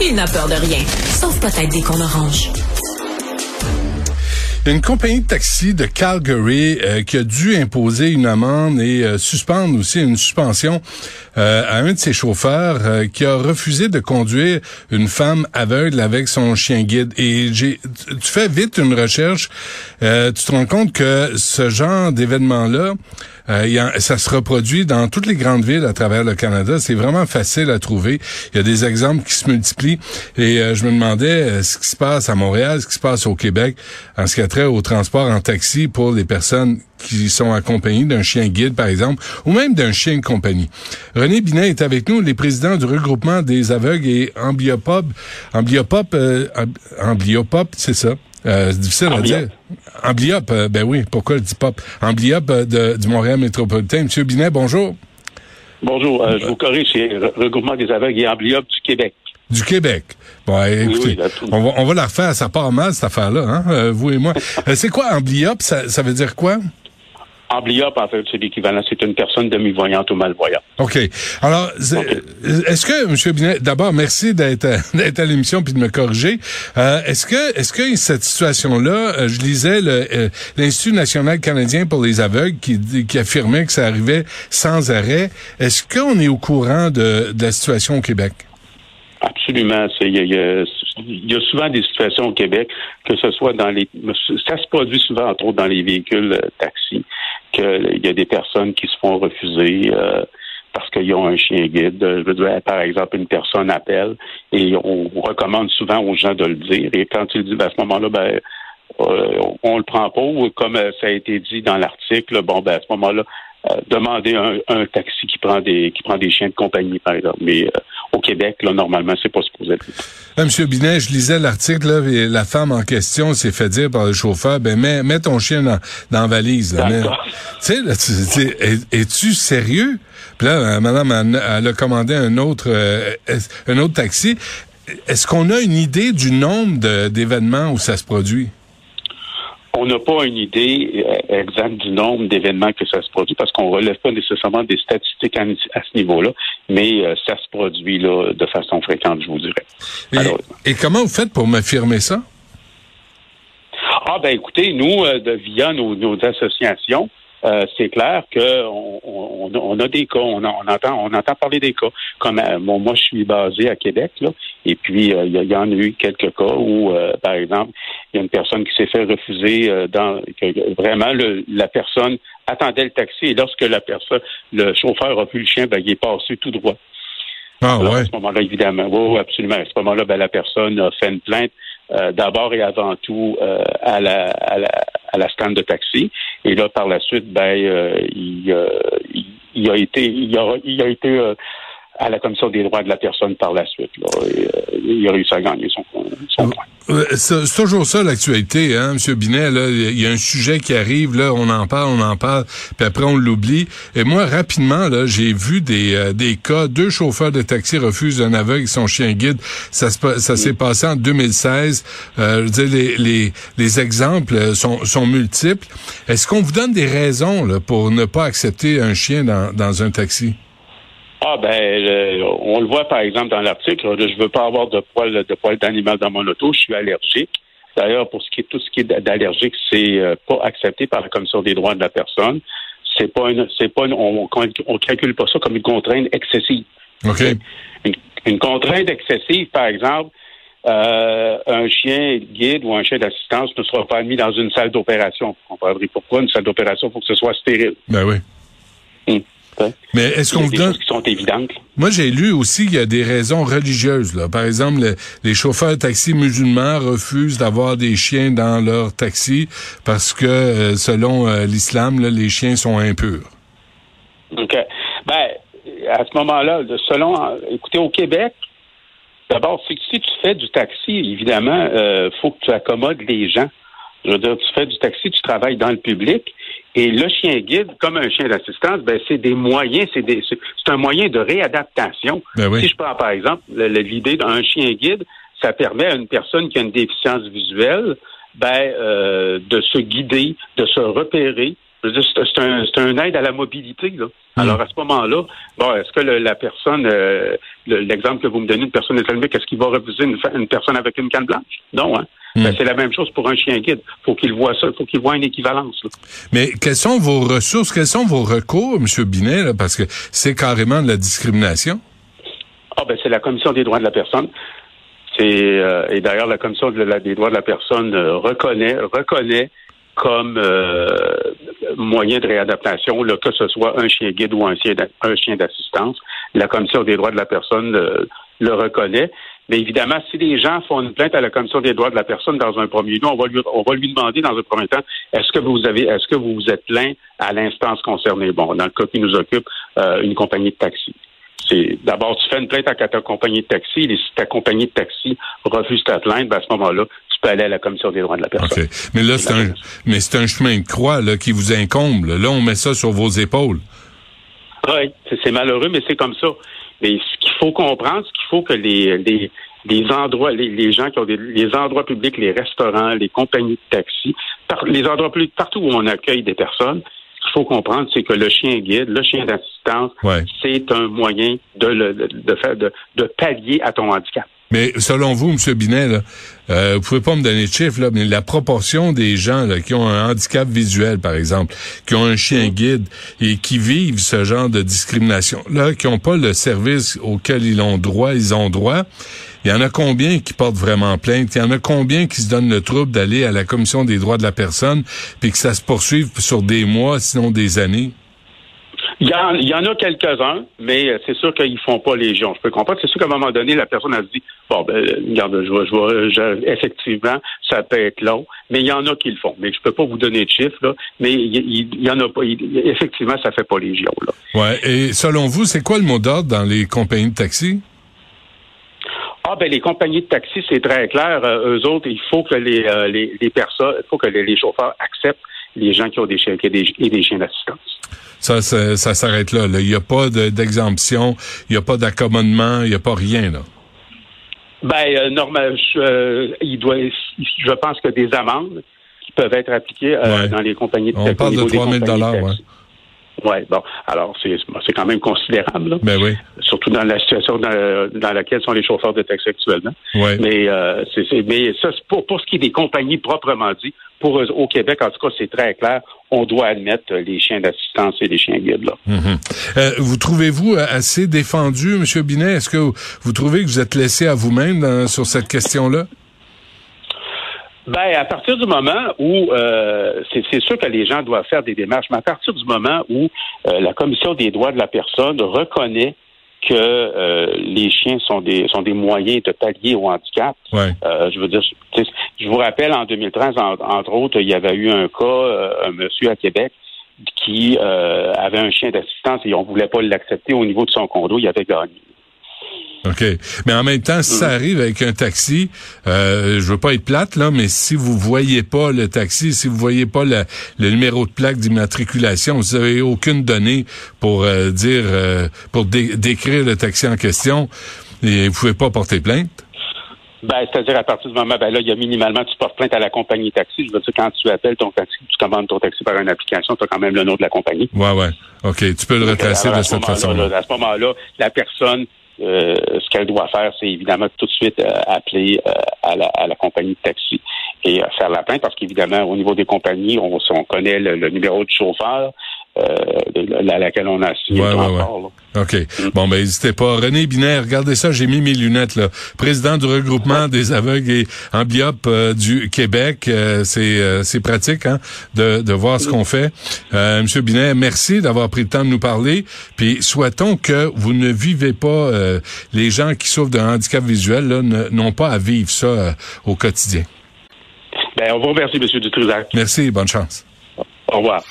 Il n'a peur de rien, sauf peut-être des qu'on orange. Une compagnie de taxi de Calgary euh, qui a dû imposer une amende et euh, suspendre aussi une suspension euh, à un de ses chauffeurs qui a refusé de conduire une femme aveugle avec son chien guide. Et j'ai, tu fais vite une recherche, tu te rends compte que ce genre d'événement-là, ça se reproduit dans toutes les grandes villes à travers le Canada. C'est vraiment facile à trouver. Il y a des exemples qui se multiplient. Et je me demandais ce qui se passe à Montréal, ce qui se passe au Québec en ce qui au transport en taxi pour les personnes qui sont accompagnées d'un chien guide, par exemple, ou même d'un chien de compagnie. René Binet est avec nous, les présidents du regroupement des aveugles et ambliopop. Ambliopop, euh, ambliopop, c'est ça. Euh, c'est difficile à dire. Ambliop, euh, ben oui, pourquoi je dis pop? Ambliop euh, de, du Montréal métropolitain. Monsieur Binet, bonjour. Bonjour, je vous corrige, c'est regroupement des aveugles et ambliop du Québec du Québec. Bon, écoutez, on, va, on va la refaire, ça part mal cette affaire-là, hein, euh, vous et moi. Euh, c'est quoi amblyop? Ça, ça veut dire quoi? Amblyop, en fait, c'est l'équivalent. C'est une personne demi-voyante ou malvoyante. OK. Alors, est-ce que, M. Binet, d'abord, merci d'être d'être à l'émission puis de me corriger. Euh, est-ce que est-ce que cette situation-là, je lisais l'Institut national canadien pour les aveugles qui, qui affirmait que ça arrivait sans arrêt. Est-ce qu'on est au courant de, de la situation au Québec? Absolument. Il y, a, souvent des situations au Québec, que ce soit dans les. Ça se produit souvent, entre autres, dans les véhicules euh, taxis, qu'il y a des personnes qui se font refuser. Euh, parce qu'ils ont un chien guide. Je veux dire, par exemple, une personne appelle et on recommande souvent aux gens de le dire. Et quand tu le dis, ben, à ce moment-là, ben, euh, on le prend pas. Ou comme ça a été dit dans l'article, bon, ben, à ce moment-là, demander un, un, taxi qui prend des qui prend des chiens de compagnie, par exemple. Mais au Québec, là, normalement, c'est pas supposé être. Monsieur Binet, je lisais l'article, là, et la femme en question s'est fait dire par le chauffeur, ben, mets, mets ton chien dans, dans la valise. Tu sais, es-tu sérieux? Puis là, euh, madame, elle, a commandé un autre, euh, un autre taxi. Est-ce qu'on a une idée du nombre d'événements où ça se produit? On n'a pas une idée euh, exacte du nombre d'événements que ça se produit parce qu'on ne relève pas nécessairement des statistiques à, ce niveau-là, mais euh, ça se produit là de façon fréquente, je vous dirais. Et, comment vous faites pour m'affirmer ça? Ah ben écoutez, nous, euh, via nos associations, euh, c'est clair qu'on on, a des cas, on, entend, on entend parler des cas. Comme euh, moi, je suis basé à Québec, là, et puis euh, il y, en a eu quelques cas où, par exemple, il y a une personne qui s'est fait refuser dans que vraiment la personne attendait le taxi et lorsque la personne, le chauffeur a vu le chien, ben, il est passé tout droit. Ah ouais. À ce moment-là, évidemment, oui, absolument. À ce moment-là, ben, la personne a fait une plainte d'abord et avant tout à la, à la à la stand de taxi. Et là, par la suite, ben, euh, il, euh, il, il, a été, il a, il a été euh, à la commission des droits de la personne par la suite. Là, et, il a réussi à gagner son, son point. C'est toujours ça l'actualité, hein, M. Binet. Il y a un sujet qui arrive, là, on en parle, on en parle, puis après on l'oublie. Et moi, rapidement, là, j'ai vu des, des cas, deux chauffeurs de taxi refusent un aveugle son chien guide. Ça, s'est passé en 2016. Euh, les, les, les exemples sont, multiples. Est-ce qu'on vous donne des raisons pour ne pas accepter un chien dans un taxi? Ah ben, on le voit par exemple dans l'article. Je veux pas avoir de poils de poils d'animal dans mon auto. Je suis allergique. D'ailleurs, pour ce qui est tout ce qui est d'allergique, c'est euh, pas accepté par la commission des droits de la personne. C'est pas une, c'est pas on, on, calcule pas ça comme une contrainte excessive. Ok. Une, contrainte excessive, par exemple, euh, un chien guide ou un chien d'assistance ne sera pas admis dans une salle d'opération. On comprendrait pourquoi une salle d'opération, faut que ce soit stérile. Ben oui. Mais est-ce qu'on vous donne... qui sont évidentes. Moi, j'ai lu aussi qu'il y a des raisons religieuses. Là. Par exemple, les chauffeurs de taxi musulmans refusent d'avoir des chiens dans leur taxi parce que, euh, selon euh, l'islam, les chiens sont impurs. OK. Ben, à ce moment-là, selon... Écoutez, au Québec, d'abord, si, tu fais du taxi, évidemment, il euh, faut que tu accommodes les gens. Je veux dire, tu fais du taxi, tu travailles dans le public. Et le chien guide, comme un chien d'assistance, ben, c'est des moyens, c'est des, c'est un moyen de réadaptation. Ben si je prends par exemple l'idée d'un chien guide, ça permet à une personne qui a une déficience visuelle, ben, euh, de se guider, de se repérer c'est un, aide à la mobilité. Là. Alors à ce moment-là, bon, est-ce que le- la personne, euh, le- l'exemple que vous me donnez, une personne islamique, est-ce qu'il va refuser une, personne avec une canne blanche? Non, hein. Ben, c'est la même chose pour un chien guide. Faut qu'il voit ça, faut qu'il voit une équivalence. là. Mais quelles sont vos ressources, quels sont vos recours, M. Binet, là, parce que c'est carrément de la discrimination? Ah ben c'est la commission des droits de la personne. C'est euh, et d'ailleurs la commission de la- des droits de la personne euh, reconnaît reconnaît comme euh, moyen de réadaptation que ce soit un chien guide ou un chien d'assistance. La commission des droits de la personne euh, le reconnaît. Mais évidemment, si les gens font une plainte à la commission des droits de la personne dans un premier lieu, on va lui, on va lui demander dans un premier temps, est-ce que vous avez, est-ce que vous vous êtes plaint à l'instance concernée? Bon, dans le cas qui nous occupe, euh, une compagnie de taxi. D'abord tu fais une plainte à ta compagnie de taxi, et si ta compagnie de taxi refuse ta plainte, ben à ce moment-là, peux aller à la commission des droits de la personne. Mais là, c'est un, mais c'est un chemin de croix, là, qui vous incombe. Là, on met ça sur vos épaules. Oui, c'est malheureux, mais c'est comme ça. Mais ce qu'il faut comprendre, c'est qu'il faut que les, les, les endroits, les, les gens qui ont des les endroits publics, les restaurants, les compagnies de taxi, par- les endroits publics, partout où on accueille des personnes, ce qu'il faut comprendre, c'est que le chien guide, le chien d'assistance, Ouais. c'est un moyen de, le, de faire de, de pallier à ton handicap. Mais selon vous, M. Binet, là, euh, vous pouvez pas me donner de chiffres, là, mais la proportion des gens là, qui ont un handicap visuel, par exemple, qui ont un chien guide et qui vivent ce genre de discrimination, là, qui n'ont pas le service auquel ils ont droit, ils ont droit. Il y en a combien qui portent vraiment plainte? Il y en a combien qui se donnent le trouble d'aller à la Commission des droits de la personne, puis que ça se poursuive sur des mois, sinon des années? Il y, en, il y en a quelques-uns, mais euh, c'est sûr qu'ils font pas légion. Je peux comprendre. C'est sûr qu'à un moment donné, la personne a se dit bon, ben, regarde, je vois, je vois, je- effectivement, ça peut être long, mais il y en a qui le font. Mais je peux pas vous donner de chiffres là, mais il, il- il y en a pas. effectivement, ça fait pas légion là. Ouais. Et selon vous, c'est quoi le mot d'ordre dans les compagnies de taxi? Ah ben les compagnies de taxi, c'est très clair. Euh, eux autres, il faut que les, euh, les, les personnes, il faut que les, les chauffeurs acceptent les gens qui ont des chiens et des, et des chiens d'assistance. Ça, ça, ça s'arrête là. là. Il n'y a pas de- d'exemption, il n'y a pas d'accommodement, il n'y a pas rien. là. Ben, euh, normal, je, euh, il doit, je pense que des amendes qui peuvent être appliquées euh, Ouais. dans les compagnies de On taxi. parle de niveau des 3 000 compagnies de ouais. Ouais, bon. Alors, c'est c'est quand même considérable, là. Ben oui. surtout dans la situation dans, dans laquelle sont les chauffeurs de taxi actuellement. Ouais. Mais, euh, c'est c'est- mais ça, c'est pour, pour ce qui est des compagnies proprement dit, pour eux, au Québec, en tout cas, c'est très clair, on doit admettre les chiens d'assistance et les chiens guides, là. Mhm. Euh, vous trouvez-vous euh, assez défendu, M. Binet? Est-ce que vous, vous trouvez que vous êtes laissé à vous-même dans- sur cette question-là? Ben, à partir du moment où euh, c'est sûr que les gens doivent faire des démarches, mais à partir du moment où euh, la commission des droits de la personne reconnaît que euh, les chiens sont des sont des moyens de pallier au handicap. Ouais. Euh, je veux dire, je vous rappelle en 2013, en- entre autres, il y avait eu un cas, euh, un monsieur à Québec qui euh, avait un chien d'assistance et on voulait pas l'accepter au niveau de son condo, il avait gagné. OK. Mais en même temps, si ça arrive avec un taxi, euh, je veux pas être plate, là, mais si vous voyez pas le taxi, si vous voyez pas le, le numéro de plaque d'immatriculation, vous avez aucune donnée pour euh, dire, euh, pour dé- décrire le taxi en question, et vous pouvez pas porter plainte. Ben, c'est-à-dire à partir du moment, ben là, il y a minimalement, tu portes plainte à la compagnie taxi. Je veux dire, quand tu appelles ton taxi, tu commandes ton taxi par une application, tu as quand même le nom de la compagnie. Ouais, ouais. OK. Tu peux le retracer de ce cette façon-là. là, À ce moment-là, la personne, euh, ce qu'elle doit faire, c'est évidemment tout de suite euh, appeler euh, à, la, à la compagnie de taxi et euh, faire la plainte, parce qu'évidemment, au niveau des compagnies, on, on connaît le, le numéro du chauffeur. de- à laquelle on a signé Ouais, ouais, là. OK. Bon, ben, n'hésitez pas. René Binaire, regardez ça, j'ai mis mes lunettes, là. Président du regroupement des aveugles et amblyopes euh, du Québec. Euh, c'est, euh, c'est pratique, hein, de, de voir ce qu'on fait. Euh, Monsieur Binaire, merci d'avoir pris le temps de nous parler. Puis, souhaitons que vous ne vivez pas, euh, les gens qui souffrent d'un handicap visuel, n'ont pas à vivre ça euh, au quotidien. Ben, on vous remercie, M. Dutrisac. Merci, bonne chance. Au revoir.